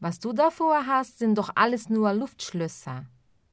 Was du davor hast, sind doch alles nur Luftschlösser.